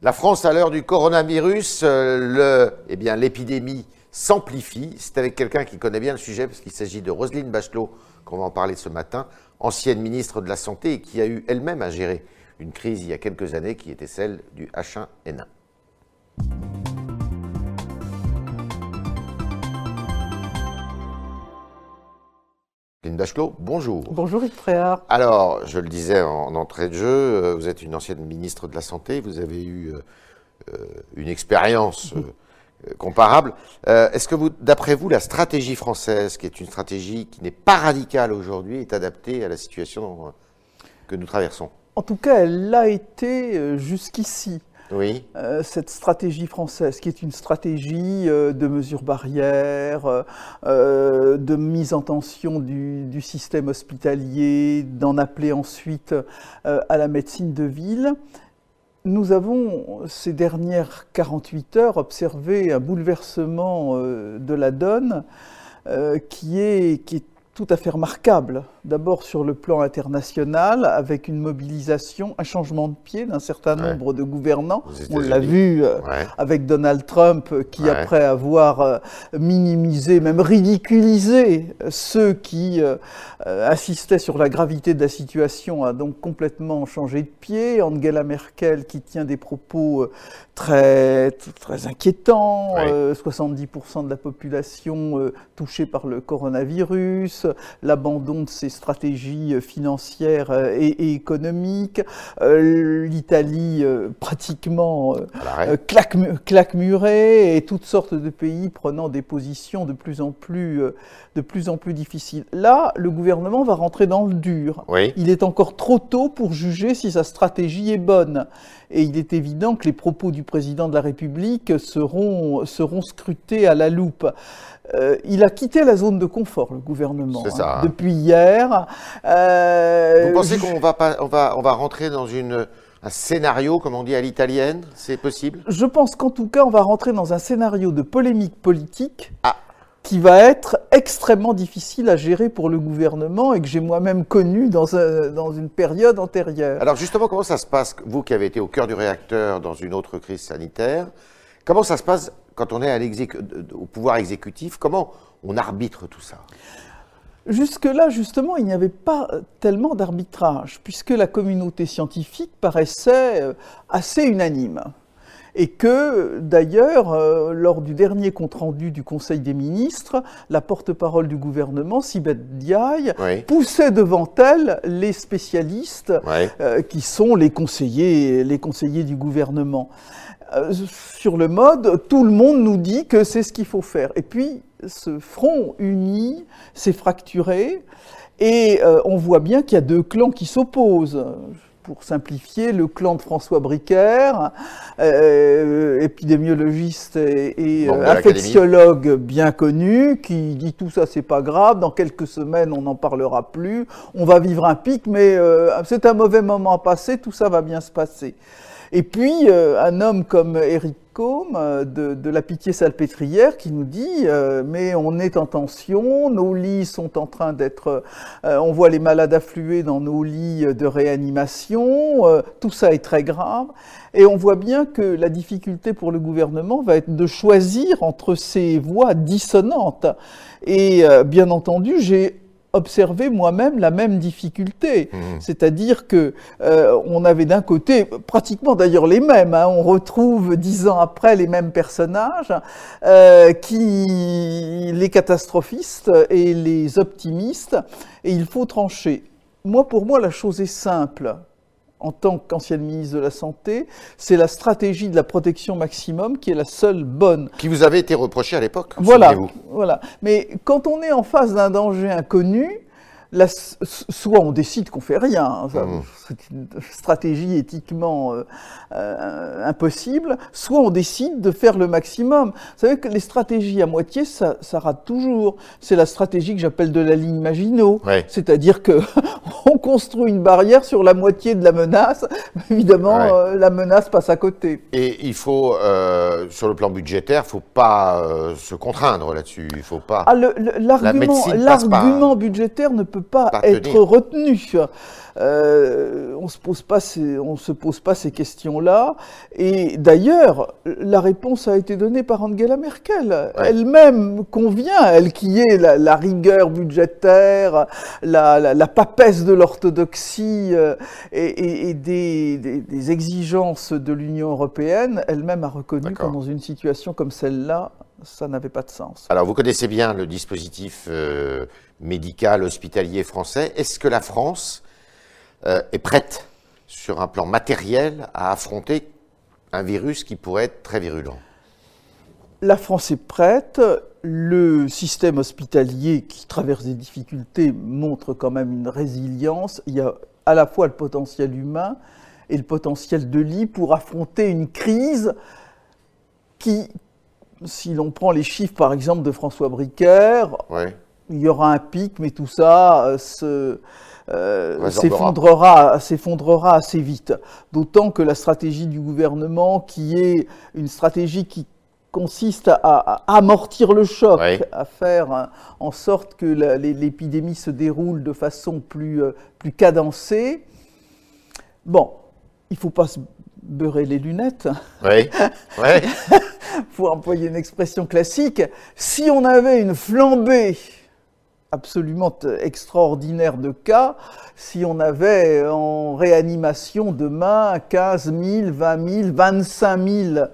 La France à l'heure du coronavirus, euh, eh l'épidémie s'amplifie. C'est avec quelqu'un qui connaît bien le sujet, parce qu'il s'agit de Roselyne Bachelot, qu'on va en parler ce matin, ancienne ministre de la Santé et qui a eu elle-même à gérer une crise il y a quelques années qui était celle du H1N1. Roselyne Bachelot, bonjour. Bonjour Yves Fréard. Alors, je le disais en entrée de jeu, euh, vous êtes une ancienne ministre de la Santé, vous avez eu euh, euh, une expérience comparable. Est-ce que, vous, d'après vous, la stratégie française, qui est une stratégie qui n'est pas radicale aujourd'hui, est adaptée à la situation que nous traversons? En tout cas, elle l'a été jusqu'ici Euh, cette stratégie française, qui est une stratégie euh, de mesures barrières, euh, de mise en tension du, système hospitalier, d'en appeler ensuite à la médecine de ville. Nous avons, ces dernières 48 heures, observé un bouleversement de la donne qui est tout à fait remarquable. D'abord sur le plan international, avec une mobilisation, un changement de pied d'un certain nombre de gouvernants. On l'a vu euh, avec Donald Trump, qui après avoir euh, minimisé, même ridiculisé ceux qui euh, assistaient sur la gravité de la situation, a donc complètement changé de pied. Angela Merkel qui tient des propos très, très inquiétants, 70% de la population touchée par le coronavirus, l'abandon de ses stratégies financières et, économiques, euh, l'Italie euh, pratiquement euh, claque, claque murée et toutes sortes de pays prenant des positions de plus en plus, de plus, en plus difficiles. Là, le gouvernement va rentrer dans le dur. Il est encore trop tôt pour juger si sa stratégie est bonne. Et il est évident que les propos du président de la République seront, seront scrutés à la loupe. Euh, il a quitté la zone de confort, le gouvernement, hein, depuis hier. Euh, Vous pensez qu'on va, on va, on va rentrer dans une, un scénario, comme on dit à l'italienne C'est possible? Je pense qu'en tout cas, on va rentrer dans un scénario de polémique politique. Ah. qui va être extrêmement difficile à gérer pour le gouvernement et que j'ai moi-même connu dans, dans, une période antérieure. Alors justement, comment ça se passe, vous qui avez été au cœur du réacteur dans une autre crise sanitaire, comment ça se passe quand on est au pouvoir exécutif, comment on arbitre tout ça? Jusque-là, justement, il n'y avait pas tellement d'arbitrage, puisque la communauté scientifique paraissait euh, assez unanime. Et que, d'ailleurs, euh, lors du dernier compte-rendu du Conseil des ministres, la porte-parole du gouvernement, Sibeth Diaye, poussait devant elle les spécialistes euh, qui sont les conseillers, les conseillers du gouvernement. Euh, sur le mode, tout le monde nous dit que c'est ce qu'il faut faire. Et puis, ce front uni s'est fracturé et euh, on voit bien qu'il y a deux clans qui s'opposent. Pour simplifier, le clan de François Bricaire, euh, épidémiologiste et, et infectiologue bien connu, qui dit tout ça c'est pas grave, dans quelques semaines on n'en parlera plus, on va vivre un pic, mais c'est un mauvais moment à passer, tout ça va bien se passer. Et puis, euh, un homme comme Eric Combe euh, de, la Pitié Salpêtrière qui nous dit euh, Mais on est en tension, nos lits sont en train d'être. on voit les malades affluer dans nos lits de réanimation, tout ça est très grave. Et on voit bien que la difficulté pour le gouvernement va être de choisir entre ces voix dissonantes. Et bien entendu, j'ai observé moi-même la même difficulté. Mmh. C'est-à-dire que euh, on avait d'un côté, pratiquement d'ailleurs les mêmes, hein, on retrouve dix ans après les mêmes personnages, euh, qui les catastrophistes et les optimistes, et il faut trancher. Moi, pour moi, la chose est simple en tant qu'ancienne ministre de la Santé, c'est la stratégie de la protection maximum qui est la seule bonne. Qui vous avait été reprochée à l'époque, voilà, voilà. Mais quand on est en face d'un danger inconnu, soit on décide qu'on fait rien, hein, mmh. c'est une stratégie éthiquement euh, euh, impossible, soit on décide de faire le maximum. Vous savez que les stratégies à moitié, ça, rate toujours. C'est la stratégie que j'appelle de la ligne Maginot, c'est-à-dire que on construit une barrière sur la moitié de la menace, évidemment euh, la menace passe à côté. Et il faut, sur le plan budgétaire, il faut pas se contraindre là-dessus, il faut pas. Ah, l'argument budgétaire ne peut peut pas, être retenu. Euh, on se pose pas on se pose pas ces questions-là. Et d'ailleurs, la réponse a été donnée par Angela Merkel. Elle-même convient, elle qui est la, rigueur budgétaire, la, papesse de l'orthodoxie euh, et, des, des, exigences de l'Union européenne, elle-même a reconnu que dans une situation comme celle-là, ça n'avait pas de sens. Alors, vous connaissez bien le dispositif euh, médical hospitalier français. Est-ce que la France euh, est prête, sur un plan matériel, à affronter un virus qui pourrait être très virulent? La France est prête. Le système hospitalier qui traverse des difficultés montre quand même une résilience. Il y a à la fois le potentiel humain et le potentiel de lit pour affronter une crise qui, si l'on prend les chiffres par exemple de François Bricaire, il y aura un pic, mais tout ça euh, se, euh, s'effondrera, s'effondrera assez vite. D'autant que la stratégie du gouvernement, qui est une stratégie qui consiste à, amortir le choc, à faire en sorte que l'épidémie se déroule de façon plus, euh, plus cadencée. Bon, il ne faut pas se beurrer les lunettes. Oui. pour employer une expression classique. Si on avait une flambée absolument extraordinaire de cas si on avait en réanimation demain 15 000, 20 000, 25 000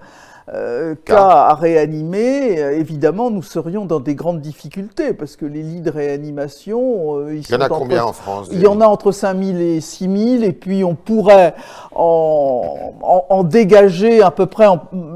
euh, cas à réanimer, euh, évidemment, nous serions dans des grandes difficultés parce que les lits de réanimation. Euh, il y en a combien en France Il y en a entre 5 000 et 6 000, et puis on pourrait en, dégager à peu près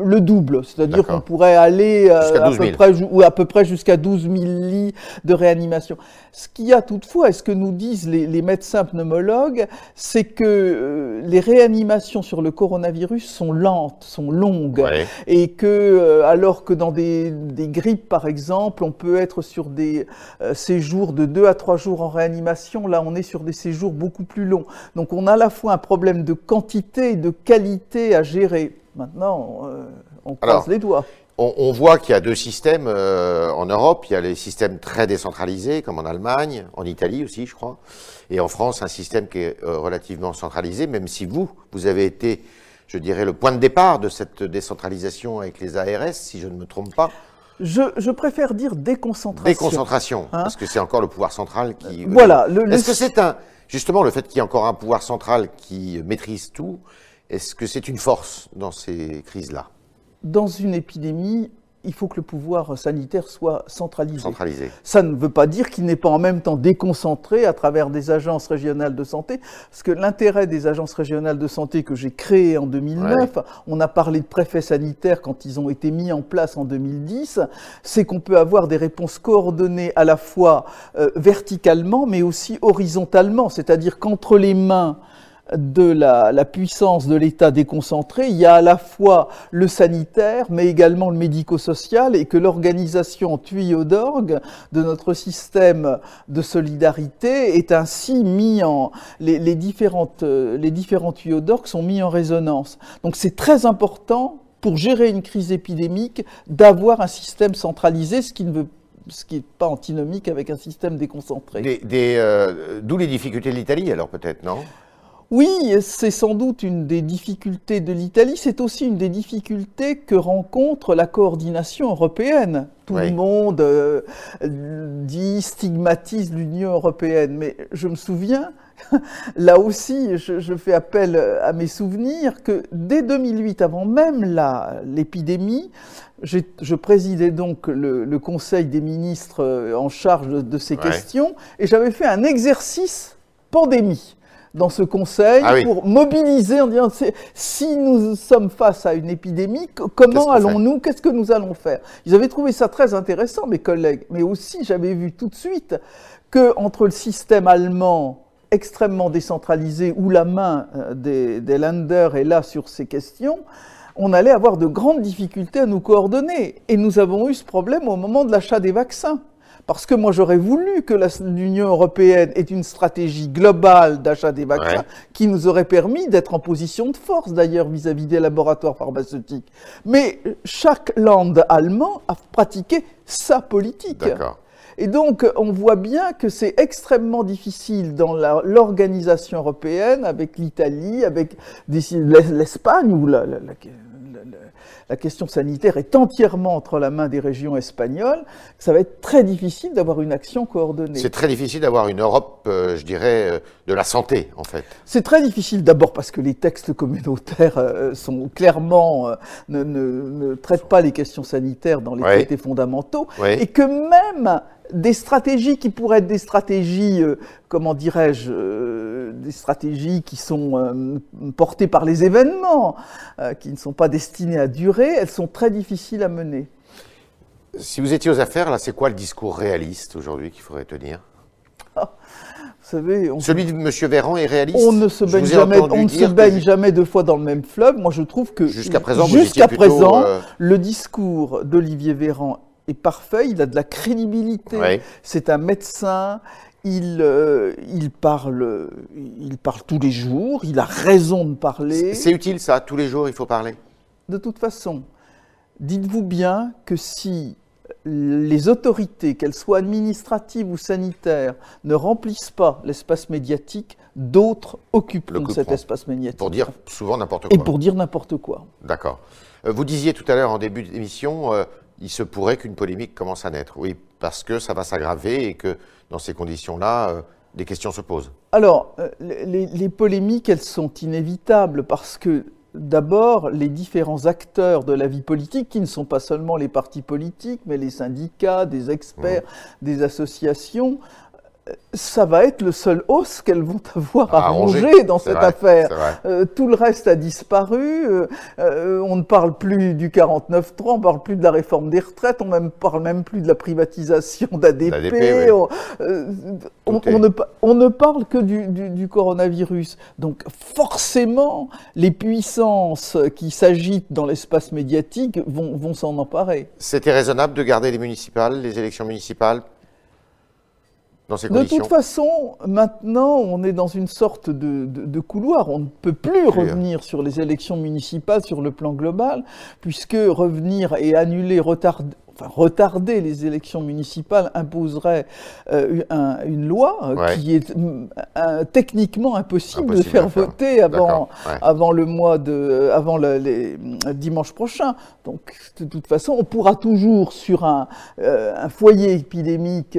le double, c'est-à-dire qu'on pourrait aller à, peu près, ou à peu près jusqu'à 12 000 lits de réanimation. Ce qu'il y a toutefois, et ce que nous disent les, médecins pneumologues, c'est que les réanimations sur le coronavirus sont lentes, sont longues et que euh, alors que dans des, grippes par exemple, on peut être sur des euh, séjours de 2 à 3 jours en réanimation, là on est sur des séjours beaucoup plus longs. Donc on a à la fois un problème de quantité et de qualité à gérer. Maintenant, euh, on croise les doigts. On, voit qu'il y a deux systèmes en Europe. Il y a les systèmes très décentralisés, comme en Allemagne, en Italie aussi, je crois, et en France, un système qui est relativement centralisé, même si vous, vous avez été je dirais, le point de départ de cette décentralisation avec les ARS, si je ne me trompe pas. Je, préfère dire déconcentration. Déconcentration, hein parce que c'est encore le pouvoir central qui. Euh, voilà. Est-ce que c'est un. Justement, le fait qu'il y ait encore un pouvoir central qui maîtrise tout, est-ce que c'est une force dans ces crises-là? Dans une épidémie, il faut que le pouvoir sanitaire soit centralisé. centralisé. Ça ne veut pas dire qu'il n'est pas en même temps déconcentré à travers des agences régionales de santé, parce que l'intérêt des agences régionales de santé que j'ai créées en 2009, on a parlé de préfets sanitaires quand ils ont été mis en place en 2010, c'est qu'on peut avoir des réponses coordonnées à la fois euh, verticalement, mais aussi horizontalement, c'est-à-dire qu'entre les mains de la, puissance de l'État déconcentré, il y a à la fois le sanitaire, mais également le médico-social, et que l'organisation tuyau d'orgue de notre système de solidarité est ainsi mis en... Les, différentes, les différents tuyaux d'orgue sont mis en résonance. Donc c'est très important pour gérer une crise épidémique d'avoir un système centralisé, ce qui ne veut ce qui n'est pas antinomique avec un système déconcentré. Euh, d'où les difficultés de l'Italie, alors peut-être, non? Oui, c'est sans doute une des difficultés de l'Italie, c'est aussi une des difficultés que rencontre la coordination européenne. Tout le monde euh, dit, stigmatise l'Union européenne, mais je me souviens, là aussi, je, fais appel à mes souvenirs, que dès 2008, avant même l'épidémie, je présidais donc le, Conseil des ministres euh, en charge de, ces questions, et j'avais fait un exercice pandémie dans ce conseil ah pour mobiliser en disant si nous sommes face à une épidémie, comment allons-nous Qu'est-ce que nous allons faire? Ils avaient trouvé ça très intéressant, mes collègues, mais aussi j'avais vu tout de suite que entre le système allemand extrêmement décentralisé où la main euh, des, des Länder est là sur ces questions, on allait avoir de grandes difficultés à nous coordonner. Et nous avons eu ce problème au moment de l'achat des vaccins. Parce que moi, j'aurais voulu que l'Union européenne ait une stratégie globale d'achat des vaccins qui nous aurait permis d'être en position de force, d'ailleurs, vis-à-vis des laboratoires pharmaceutiques. Mais chaque land allemand a pratiqué sa politique. Et donc, on voit bien que c'est extrêmement difficile dans l'organisation européenne, avec l'Italie, avec l'Espagne, la, la, la question sanitaire est entièrement entre la main des régions espagnoles, ça va être très difficile d'avoir une action coordonnée. C'est très difficile d'avoir une Europe, euh, je dirais, euh, de la santé, en fait. C'est très difficile d'abord parce que les textes communautaires euh, sont clairement ne, traitent pas les questions sanitaires dans les traités fondamentaux et que même des stratégies qui pourraient être des stratégies, euh, comment dirais-je, euh, des stratégies qui sont euh, portées par les événements, qui ne sont pas destinées à durer, elles sont très difficiles à mener. Si vous étiez aux affaires, là, c'est quoi le discours réaliste aujourd'hui qu'il faudrait tenir? Ah, vous savez, Celui de M. Véran est réaliste? On ne se baigne, jamais, on ne se baigne jamais deux fois dans le même fleuve. Moi, je trouve que jusqu'à présent, jusqu'à présent le discours d'Olivier Véran est parfait, il a de la crédibilité. C'est un médecin, il, euh, il, parle, il parle tous les jours, il a raison de parler. C'est utile ça, tous les jours il faut parler De toute façon, dites-vous bien que si les autorités, qu'elles soient administratives ou sanitaires, ne remplissent pas l'espace médiatique, d'autres occuperont cet espace médiatique. Pour dire souvent n'importe quoi. Et pour dire n'importe quoi. D'accord. Euh, vous disiez tout à l'heure en début d'émission, euh, il se pourrait qu'une polémique commence à naître. Oui, parce que ça va s'aggraver et que dans ces conditions-là, euh, des questions se posent. Alors, euh, les, polémiques, elles sont inévitables parce que d'abord, les différents acteurs de la vie politique, qui ne sont pas seulement les partis politiques, mais les syndicats, des experts, mmh. des associations, ça va être le seul os qu'elles vont avoir à, ranger dans cette affaire. Euh, tout le reste a disparu. Euh, euh, on ne parle plus du 49-3, on ne parle plus de la réforme des retraites, on ne parle même plus de la privatisation d'ADP. On, ne, parle que du, coronavirus. Donc forcément, les puissances qui s'agitent dans l'espace médiatique vont, vont s'en emparer. C'était raisonnable de garder les municipales, les élections municipales de toute façon, maintenant, on est dans une sorte de, couloir. On ne peut plus revenir sur les élections municipales sur le plan global, puisque revenir et annuler, retarder, enfin, retarder les élections municipales imposerait euh, une loi euh, qui est euh, techniquement impossible, de faire, voter avant, avant le mois de, avant le, les, dimanche prochain. Donc, de toute façon, on pourra toujours sur un, un foyer épidémique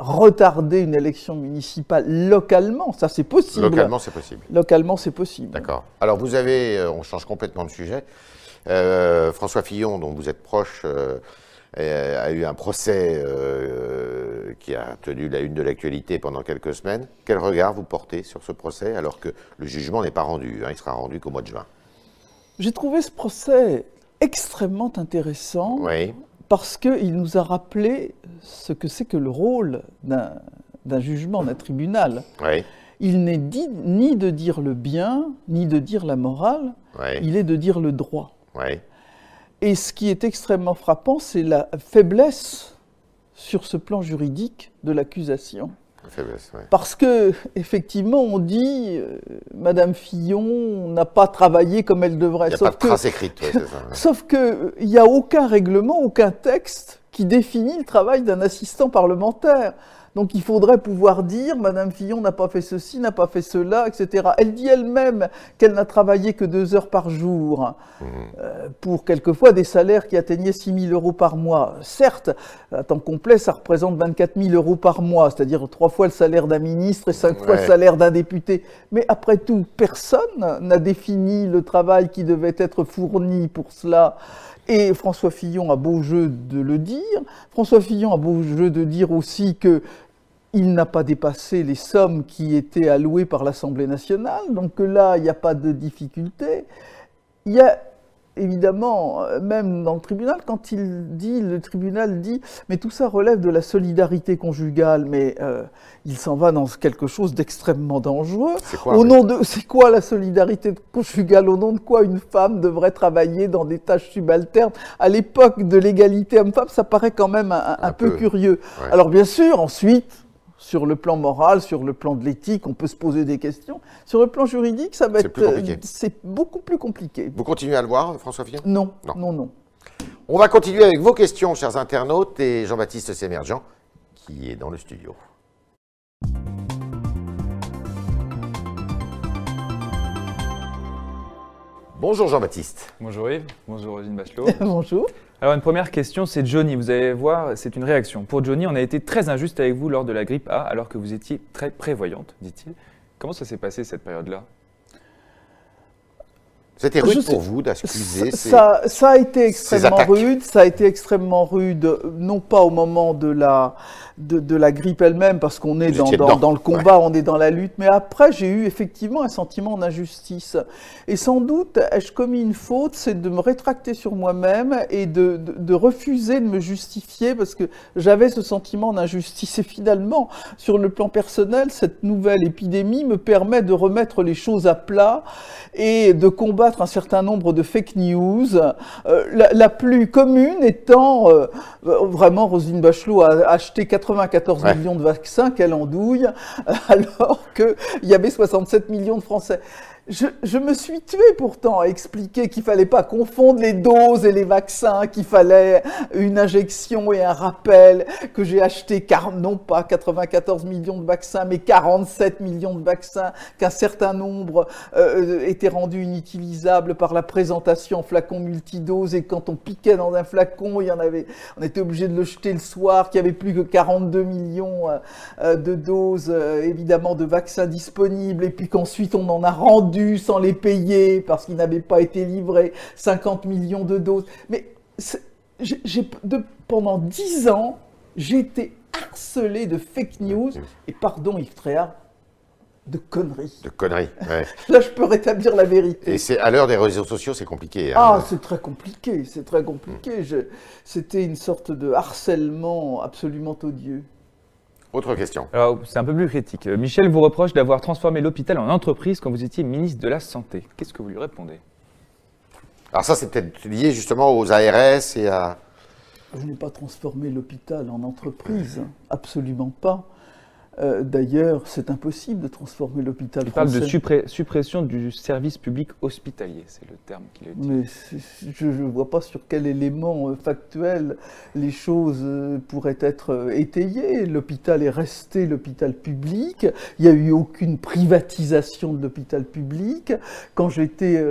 retarder une élection municipale localement, ça c'est possible. Localement c'est possible. Localement c'est possible. D'accord. Alors vous avez, euh, on change complètement de sujet, euh, François Fillon, dont vous êtes proche, euh, a eu un procès qui a tenu la une de l'actualité pendant quelques semaines. Quel regard vous portez sur ce procès alors que le jugement n'est pas rendu, hein, il sera rendu qu'au mois de juin? J'ai trouvé ce procès extrêmement intéressant. Oui parce qu'il nous a rappelé ce que c'est que le rôle d'un jugement, d'un tribunal. Il n'est ni de dire le bien, ni de dire la morale, il est de dire le droit. Et ce qui est extrêmement frappant, c'est la faiblesse sur ce plan juridique de l'accusation. Parce que effectivement, on dit euh, Madame Fillon n'a pas travaillé comme elle devrait. Il n'y a pas de trace écrite. Sauf que il n'y a aucun règlement, aucun texte qui définit le travail d'un assistant parlementaire. Donc il faudrait pouvoir dire Madame Fillon n'a pas fait ceci, n'a pas fait cela, etc. Elle dit elle-même qu'elle n'a travaillé que deux heures par jour mmh. euh, pour quelquefois des salaires qui atteignaient 6 000 euros par mois. Certes, à temps complet, ça représente 24 000 euros par mois, c'est-à-dire trois fois le salaire d'un ministre et cinq fois le salaire d'un député. Mais après tout, personne n'a défini le travail qui devait être fourni pour cela. Et François Fillon a beau jeu de le dire. François Fillon a beau jeu de dire aussi que il n'a pas dépassé les sommes qui étaient allouées par l'Assemblée nationale, donc là, il n'y a pas de difficulté. Il y a évidemment, euh, même dans le tribunal, quand il dit, le tribunal dit, mais tout ça relève de la solidarité conjugale, mais euh, il s'en va dans quelque chose d'extrêmement dangereux. Quoi, au nom de, c'est quoi la solidarité conjugale? Au nom de quoi une femme devrait travailler dans des tâches subalternes? À l'époque de l'égalité homme-femme, ça paraît quand même un, peu, curieux. Alors bien sûr, ensuite, sur le plan moral, sur le plan de l'éthique, on peut se poser des questions. Sur le plan juridique, ça va être. C'est beaucoup plus compliqué. Vous continuez à le voir, François Fillon? Non, non, non, non. On va continuer avec vos questions, chers internautes, et Jean-Baptiste Sémergent qui est dans le studio. Bonjour Jean-Baptiste. Bonjour Yves, bonjour Rosine Bachelot. Bonjour. Alors une première question, c'est Johnny. Vous allez voir, c'est une réaction. Pour Johnny, on a été très injuste avec vous lors de la grippe A, alors que vous étiez très prévoyante, dit-il. Comment ça s'est passé cette période-là? C'était rude Je sais- pour vous d'accuser ces- Ça, ça a été extrêmement rude. Ça a été extrêmement rude, non pas au moment de la, de, de la grippe elle-même, parce qu'on est dans, dans- le combat, on est dans la lutte, mais après, j'ai eu effectivement un sentiment d'injustice. Et sans doute, ai-je commis une faute, c'est de me rétracter sur moi-même et de, de- de refuser de me justifier, parce que j'avais ce sentiment d'injustice. Et finalement, sur le plan personnel, cette nouvelle épidémie me permet de remettre les choses à plat et de combattre un certain nombre de fake news. Euh, la, la plus commune étant, euh, euh, vraiment, Roselyne Bachelot a acheté 94 Ouais. millions de vaccins, quelle andouille, alors qu'il y avait 67 millions de Français. Je, je me suis tué pourtant à expliquer qu'il fallait pas confondre les doses et les vaccins, qu'il fallait une injection et un rappel, que j'ai acheté car, non pas 94 millions de vaccins, mais 47 millions de vaccins, qu'un certain nombre euh, étaient rendus inutilisables par la présentation en flacon multidose. Et quand on piquait dans un flacon, il y en avait, on était obligé de le jeter le soir, qu'il y avait plus que 42 millions euh, euh, de doses, euh, évidemment, de vaccins disponibles, et puis qu'ensuite on en a rendu sans les payer parce qu'ils n'avaient pas été livrés, 50 millions de doses. Mais de- pendant 10 ans, j'ai été harcelé de fake news, et pardon Yves Tréhard, de conneries. de conneries. ouais. Là, je peux rétablir la vérité. Et c'est à l'heure des réseaux sociaux, c'est compliqué. hein. Ah, c'est très compliqué, c'est très compliqué. Je- C'était une sorte de harcèlement absolument odieux. Autre question. Alors c'est un peu plus critique. Euh, Michel vous reproche d'avoir transformé l'hôpital en entreprise quand vous étiez ministre de la Santé. Qu'est-ce que vous lui répondez? Alors ça, c'est peut-être lié justement aux ARS et à... Je n'ai pas transformé l'hôpital en entreprise, absolument pas. Euh, D'ailleurs, c'est impossible de transformer l'hôpital Il parle de suppré- suppression du service public hospitalier, c'est le terme qu'il a utilisé. Mais je ne vois pas sur quel élément euh, factuel les choses euh, pourraient être étayées. L'hôpital est resté l'hôpital public. Il n'y a eu aucune privatisation de l'hôpital public. Quand j'étais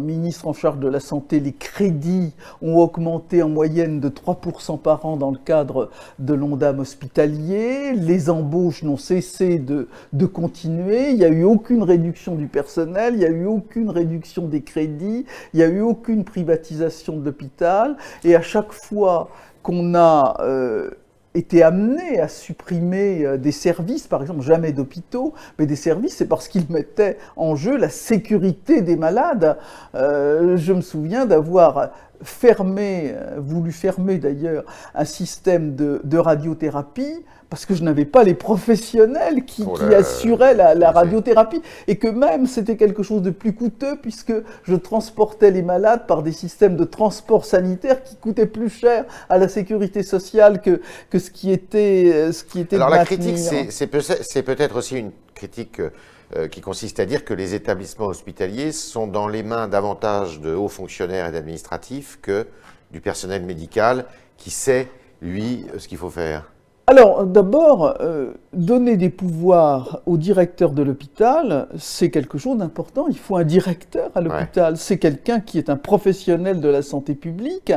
ministre en charge de la santé, les crédits ont augmenté en moyenne de 3% par an dans le cadre de l'ONDAM hospitalier. Les embauches n'ont cessé de, de continuer. Il n'y a eu aucune réduction du personnel, il n'y a eu aucune réduction des crédits, il n'y a eu aucune privatisation de l'hôpital. Et à chaque fois qu'on a euh, été amené à supprimer euh, des services, par exemple, jamais d'hôpitaux, mais des services, c'est parce qu'ils mettaient en jeu la sécurité des malades. Euh, je me souviens d'avoir fermé, voulu fermer d'ailleurs, un système de, de radiothérapie parce que je n'avais pas les professionnels qui, Oh qui assuraient la, radiothérapie et que même c'était quelque chose de plus coûteux puisque je transportais les malades par des systèmes de transport sanitaire qui coûtaient plus cher à la sécurité sociale que, que ce qui était, euh, ce qui était Alors la critique, c'est- c'est peut- c'est peut-être aussi une critique euh, euh, qui consiste à dire que les établissements hospitaliers sont dans les mains davantage de hauts fonctionnaires et d'administratifs que du personnel médical qui sait, lui, ce qu'il faut faire. Alors, d'abord, euh, donner des pouvoirs au directeur de l'hôpital, c'est quelque chose d'important. Il faut un directeur à l'hôpital. C'est quelqu'un qui est un professionnel de la santé publique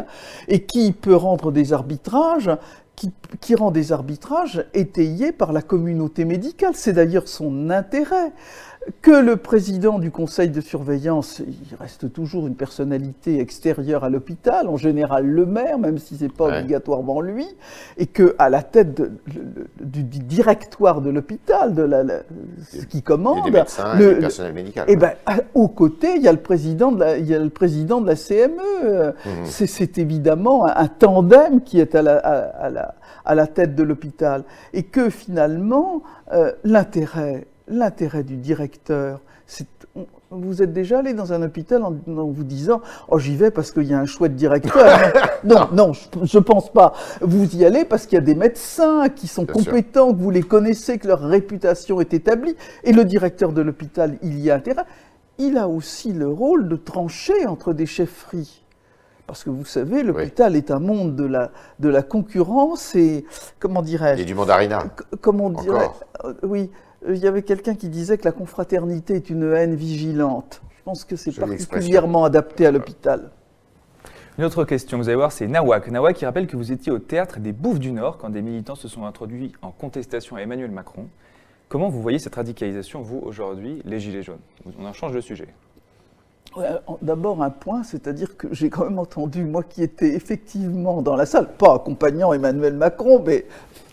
et qui peut rendre des arbitrages, qui, qui rend des arbitrages étayés par la communauté médicale. C'est d'ailleurs son intérêt. Que le président du conseil de surveillance, il reste toujours une personnalité extérieure à l'hôpital, en général le maire, même si c'est pas Ouais. obligatoirement lui, et que à la tête de- du, du directoire de l'hôpital, de la, la- ce qui Il y a commande, des médecins et le- du personnel médical. eh ben, à- aux côtés, il y a le président de la, il y a le président de la CME. Euh, Mhm. C'est- évidemment un, un tandem qui est à la, à, à la, à la tête de l'hôpital. Et que finalement, euh, l'intérêt, l'intérêt du directeur, on- Vous êtes déjà allé dans un hôpital en, en vous disant Oh, j'y vais parce qu'il y a un chouette directeur. non, non, je ne pense pas. Vous y allez parce qu'il y a des médecins qui sont Bien sûr. compétents, que vous les connaissez, que leur réputation est établie. Et le directeur de l'hôpital, il y a intérêt. Il a aussi le rôle de trancher entre des chefferies. Parce que vous savez, l'hôpital est un monde de la, de la concurrence et, comment dirais-je Et du mandarinat. Comment on dirait euh, Oui, il y avait quelqu'un qui disait que la confraternité est une haine vigilante. Je pense que c'est particulièrement adapté à l'hôpital. Une autre question, vous allez voir, c'est Nawak. Nawak qui rappelle que vous étiez au théâtre des Bouffes du Nord quand des militants se sont introduits en contestation à Emmanuel Macron. Comment vous voyez cette radicalisation, vous, aujourd'hui, les Gilets jaunes? On en change de sujet. D'abord un point, c'est-à-dire que j'ai quand même entendu, moi qui étais effectivement dans la salle, pas accompagnant Emmanuel Macron, mais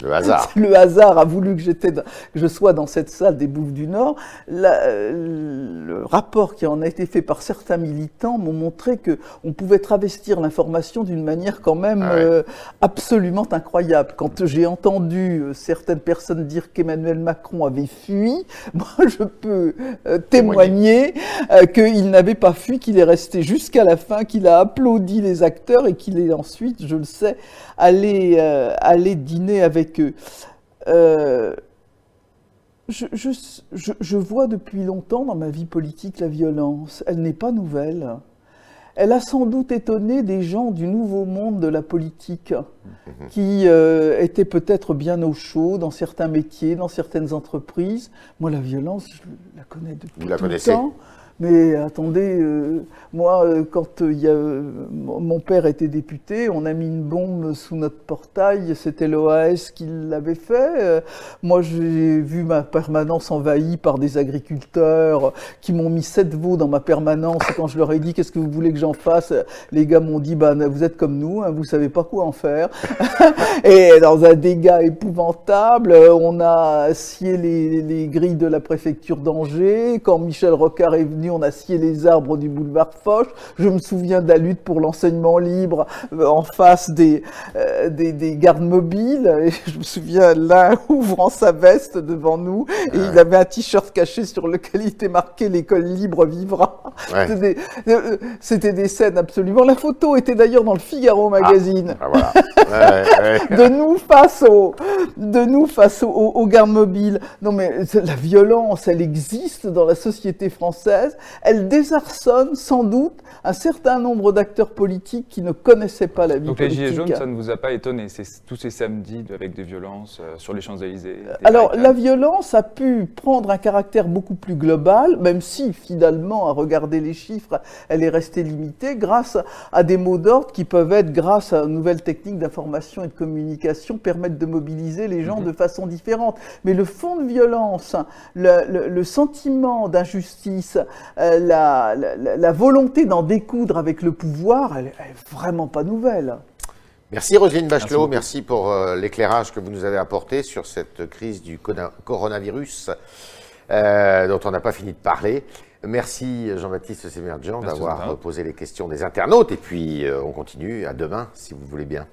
le hasard. Le hasard a voulu que, j'étais, que je sois dans cette salle des Bouffes du Nord. le rapport qui en a été fait par certains militants m'ont montré qu'on pouvait travestir l'information d'une manière quand même ah euh, absolument incroyable. Quand j'ai entendu euh, certaines personnes dire qu'Emmanuel Macron avait fui, moi je peux euh, témoigner qu'il n'avait pas fui, qu'il est resté jusqu'à la fin, qu'il a applaudi les acteurs et qu'il est ensuite, je le sais, allé, allé dîner avec que euh, je, je, vois depuis longtemps dans ma vie politique la violence. Elle n'est pas nouvelle. Elle a sans doute étonné des gens du nouveau monde de la politique mhm. qui euh, étaient peut-être bien au chaud dans certains métiers, dans certaines entreprises. Moi, la violence, je la connais depuis Vous la connaissez. temps. Mais attendez, euh, moi, euh, quand euh, mon père était député, on a mis une bombe sous notre portail, c'était l'OAS qui l'avait fait. moi, j'ai vu ma permanence envahie par des agriculteurs qui m'ont mis sept veaux dans ma permanence. Quand je leur ai dit qu'est-ce que vous voulez que j'en fasse, les gars m'ont dit bah, vous êtes comme nous, hein, vous savez pas quoi en faire. et dans un dégât épouvantable, on a scié les, les grilles de la préfecture d'Angers. Quand Michel Rocard est venu, on a scié les arbres du boulevard Foch. Je me souviens de la lutte pour l'enseignement libre euh, en face des, euh, des, gardes mobiles. Et je me souviens l'un ouvrant sa veste devant nous et il avait un t-shirt caché sur lequel il était marqué l'école libre vivra. Euh, c'était des, scènes absolument. La photo était d'ailleurs dans le Figaro ah, magazine. Ah, de nous face au, de nous face aux gardes mobiles. Non mais la violence, elle existe dans la société française elle désarçonne sans doute un certain nombre d'acteurs politiques qui ne connaissaient pas la vie Donc politique. les Gilets jaunes, ça ne vous a pas étonné C'est tous ces samedis avec des violences euh, sur les Champs-Élysées Alors la violence a pu prendre un caractère beaucoup plus global, même si finalement, à regarder les chiffres, elle est restée limitée grâce à des mots d'ordre qui peuvent être, grâce à une nouvelle technique d'information et de communication, permettre de mobiliser les gens mhm. de façon différente. Mais le fond de violence, le sentiment d'injustice, euh, la, volonté d'en découdre avec le pouvoir, elle, n'est vraiment pas nouvelle. Merci Roselyne Bachelot, merci, pour euh, l'éclairage que vous nous avez apporté sur cette crise du coronavirus euh, dont on n'a pas fini de parler. Merci Jean-Baptiste Semerjian d'avoir posé les questions des internautes et puis on continue à demain si vous voulez bien.